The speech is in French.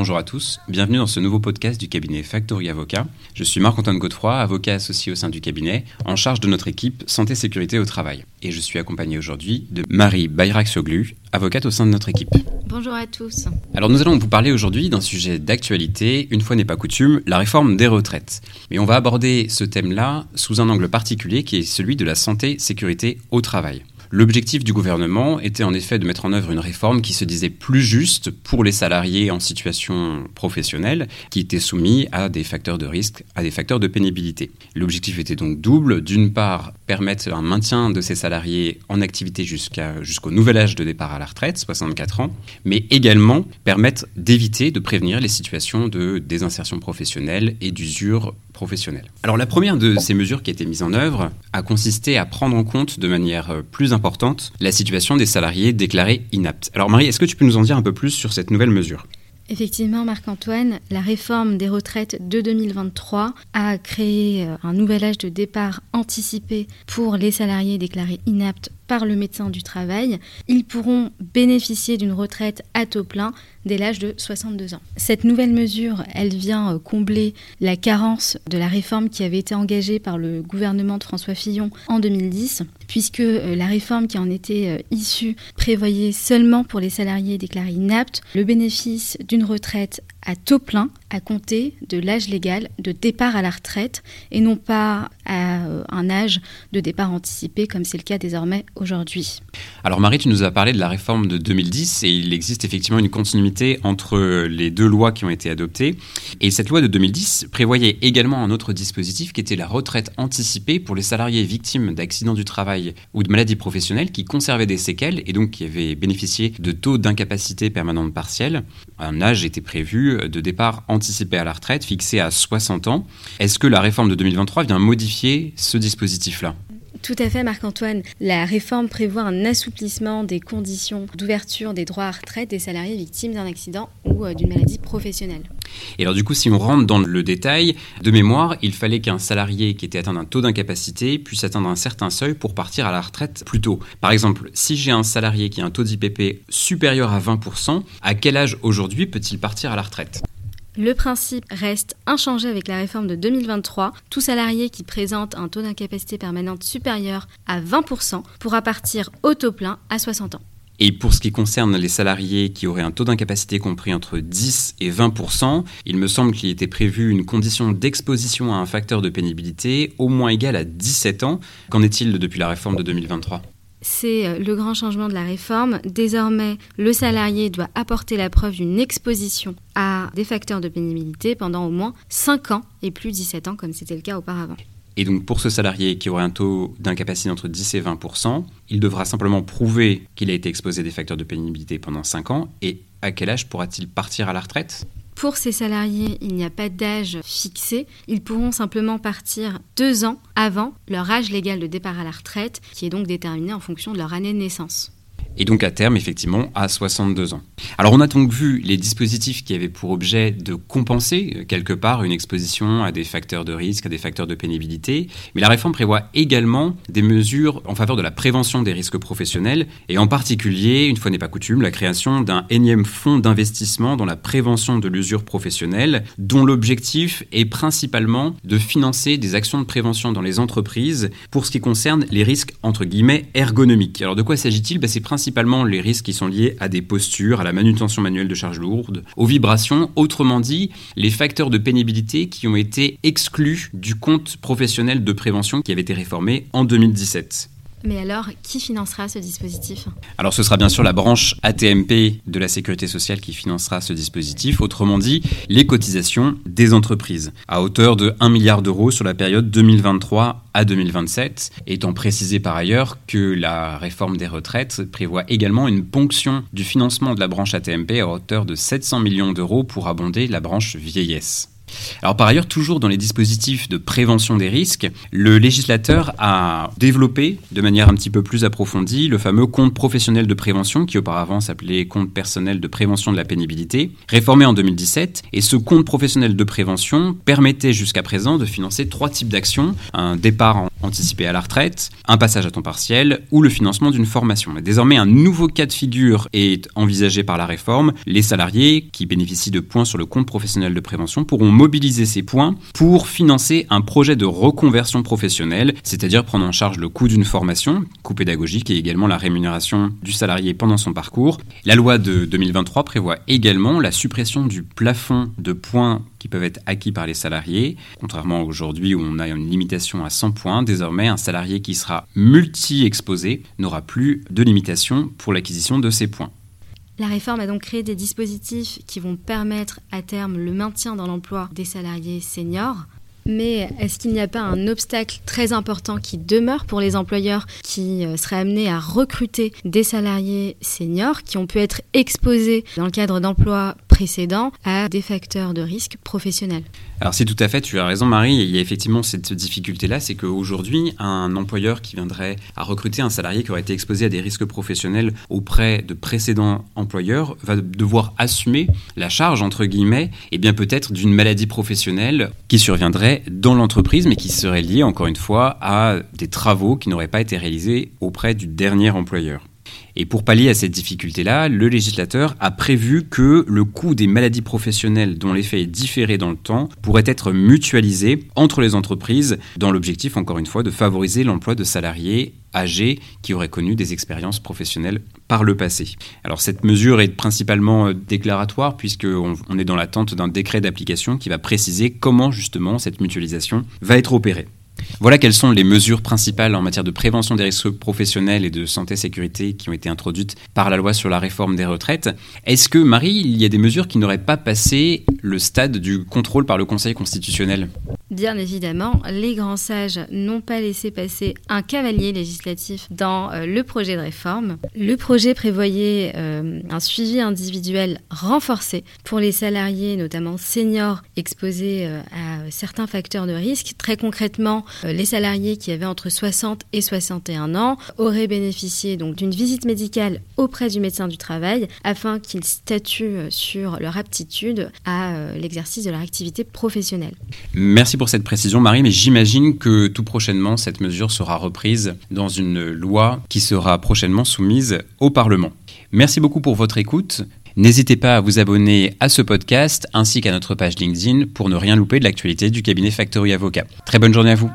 Bonjour à tous, bienvenue dans ce nouveau podcast du cabinet Factory Avocat. Je suis Marc-Antoine Godefroy, avocat associé au sein du cabinet, en charge de notre équipe Santé Sécurité au Travail. Et je suis accompagné aujourd'hui de Marie Bayrak-Soglu, avocate au sein de notre équipe. Bonjour à tous. Alors nous allons vous parler aujourd'hui d'un sujet d'actualité, une fois n'est pas coutume, la réforme des retraites. Mais on va aborder ce thème-là sous un angle particulier qui est celui de la santé sécurité au travail. L'objectif du gouvernement était en effet de mettre en œuvre une réforme qui se disait plus juste pour les salariés en situation professionnelle qui étaient soumis à des facteurs de risque, à des facteurs de pénibilité. L'objectif était donc double. D'une part, permettre un maintien de ces salariés en activité jusqu'au nouvel âge de départ à la retraite, 64 ans, mais également permettre d'éviter, de prévenir les situations de désinsertion professionnelle et d'usure Alors la première de ces mesures qui a été mise en œuvre a consisté à prendre en compte de manière plus importante importante, la situation des salariés déclarés inaptes. Alors Marie, est-ce que tu peux nous en dire un peu plus sur cette nouvelle mesure? Effectivement, Marc-Antoine, la réforme des retraites de 2023 a créé euh, un nouvel âge de départ anticipé pour les salariés déclarés inaptes le médecin du travail, ils pourront bénéficier d'une retraite à taux plein dès l'âge de 62 ans. Cette nouvelle mesure, elle vient euh, combler la carence de la réforme qui avait été engagée par le gouvernement de François Fillon en 2010, puisque euh, la réforme qui en était euh, issue prévoyait seulement pour les salariés déclarés inaptes le bénéfice d'une retraite à taux plein à compter de l'âge légal de départ à la retraite et non pas à euh, un âge de départ anticipé comme c'est le cas désormais aujourd'hui. Alors Marie, tu nous as parlé de la réforme de 2010 et il existe effectivement une continuité entre les deux lois qui ont été adoptées. Et cette loi de 2010 prévoyait également un autre dispositif qui était la retraite anticipée pour les salariés victimes d'accidents du travail ou de maladies professionnelles qui conservaient des séquelles et donc qui avaient bénéficié de taux d'incapacité permanente partielle. Un âge était prévu de départ anticipé à la retraite fixé à 60 ans. Est-ce que la réforme de 2023 vient modifier ce dispositif-là? Tout à fait, Marc-Antoine. La réforme prévoit un assouplissement des conditions d'ouverture des droits à retraite des salariés victimes d'un accident ou euh, d'une maladie professionnelle. Et alors du coup, si on rentre dans le détail, de mémoire, il fallait qu'un salarié qui était atteint d'un taux d'incapacité puisse atteindre un certain seuil pour partir à la retraite plus tôt. Par exemple, si j'ai un salarié qui a un taux d'IPP supérieur à 20%, à quel âge aujourd'hui peut-il partir à la retraite? Le principe reste inchangé avec la réforme de 2023. Tout salarié qui présente un taux d'incapacité permanente supérieur à 20% pourra partir au taux plein à 60 ans. Et pour ce qui concerne les salariés qui auraient un taux d'incapacité compris entre 10 et 20% il me semble qu'il était prévu une condition d'exposition à un facteur de pénibilité au moins égale à 17 ans. Qu'en est-il depuis la réforme de 2023 c'est euh, le grand changement de la réforme. Désormais, le salarié doit apporter la preuve d'une exposition à des facteurs de pénibilité pendant au moins 5 ans et plus 17 ans comme c'était le cas auparavant. Et donc pour ce salarié qui aurait un taux d'incapacité entre 10 et 20% il devra simplement prouver qu'il a été exposé à des facteurs de pénibilité pendant 5 ans. Et à quel âge pourra-t-il partir à la retraite? Pour ces salariés, il n'y a pas d'âge fixé. Ils pourront simplement partir deux ans avant leur âge légal de départ à la retraite, qui est donc déterminé en fonction de leur année de naissance et donc à terme, effectivement, à 62 ans. Alors on a donc vu les dispositifs qui avaient pour objet de compenser euh, quelque part une exposition à des facteurs de risque, à des facteurs de pénibilité, mais la réforme prévoit également des mesures en faveur de la prévention des risques professionnels, et en particulier, une fois n'est pas coutume, la création d'un énième fonds d'investissement dans la prévention de l'usure professionnelle, dont l'objectif est principalement de financer des actions de prévention dans les entreprises pour ce qui concerne les risques entre guillemets ergonomiques. Alors de quoi s'agit-il? Ben, C'est principalement les risques qui sont liés à des postures, à la manutention manuelle de charges lourdes, aux vibrations, autrement dit, les facteurs de pénibilité qui ont été exclus du compte professionnel de prévention qui avait été réformé en 2017. Mais alors, qui financera ce dispositif Alors, ce sera bien sûr la branche ATMP de la Sécurité sociale qui financera ce dispositif, autrement dit, les cotisations des entreprises, à hauteur de 1 milliard d'euros sur la période 2023 à 2027, étant précisé par ailleurs que la réforme des retraites prévoit également une ponction du financement de la branche ATMP à hauteur de 700 millions d'euros pour abonder la branche vieillesse. Alors par ailleurs, toujours dans les dispositifs de prévention des risques, le législateur a développé de manière un petit peu plus approfondie le fameux compte professionnel de prévention qui auparavant s'appelait compte personnel de prévention de la pénibilité, réformé en 2017. Et ce compte professionnel de prévention permettait jusqu'à présent de financer trois types d'actions, un départ anticipé à la retraite, un passage à temps partiel ou le financement d'une formation. désormais, un nouveau cas de figure est envisagé par la réforme. Les salariés qui bénéficient de points sur le compte professionnel de prévention pourront mobiliser ces points pour financer un projet de reconversion professionnelle, c'est-à-dire prendre en charge le coût d'une formation, coût pédagogique et également la rémunération du salarié pendant son parcours. La loi de 2023 prévoit également la suppression du plafond de points qui peuvent être acquis par les salariés. Contrairement aujourd'hui où on a une limitation à 100 points, désormais un salarié qui sera multi-exposé n'aura plus de limitation pour l'acquisition de ces points. La réforme a donc créé des dispositifs qui vont permettre à terme le maintien dans l'emploi des salariés seniors. Mais est-ce qu'il n'y a pas un obstacle très important qui demeure pour les employeurs qui euh, seraient amenés à recruter des salariés seniors qui ont pu être exposés dans le cadre d'emplois à des facteurs de risque professionnels alors c'est tout à fait, tu as raison Marie, il y a effectivement cette difficulté-là, c'est qu'aujourd'hui, un employeur qui viendrait à recruter un salarié qui aurait été exposé à des risques professionnels auprès de précédents employeurs va devoir assumer la charge, entre guillemets, et bien peut-être d'une maladie professionnelle qui surviendrait dans l'entreprise, mais qui serait liée, encore une fois, à des travaux qui n'auraient pas été réalisés auprès du dernier employeur. Et pour pallier à cette difficulté-là, le législateur a prévu que le coût des maladies professionnelles dont l'effet est différé dans le temps pourrait être mutualisé entre les entreprises dans l'objectif, encore une fois, de favoriser l'emploi de salariés âgés qui auraient connu des expériences professionnelles par le passé. Alors cette mesure est principalement euh, déclaratoire puisqu'on on est dans l'attente d'un décret d'application qui va préciser comment justement cette mutualisation va être opérée. Voilà quelles sont les mesures principales en matière de prévention des risques professionnels et de santé-sécurité qui ont été introduites par la loi sur la réforme des retraites. Est-ce que, Marie, il y a des mesures qui n'auraient pas passé le stade du contrôle par le Conseil constitutionnel? Bien évidemment, les grands sages n'ont pas laissé passer un cavalier législatif dans euh, le projet de réforme. Le projet prévoyait euh, un suivi individuel renforcé pour les salariés, notamment seniors, exposés euh, à certains facteurs de risque. Très concrètement, les salariés qui avaient entre 60 et 61 ans auraient bénéficié donc d'une visite médicale auprès du médecin du travail afin qu'ils statuent sur leur aptitude à l'exercice de leur activité professionnelle. Merci pour cette précision, Marie, mais j'imagine que tout prochainement, cette mesure sera reprise dans une loi qui sera prochainement soumise au Parlement. Merci beaucoup pour votre écoute. N'hésitez pas à vous abonner à ce podcast ainsi qu'à notre page LinkedIn pour ne rien louper de l'actualité du cabinet Factory Avocat. Très bonne journée à vous.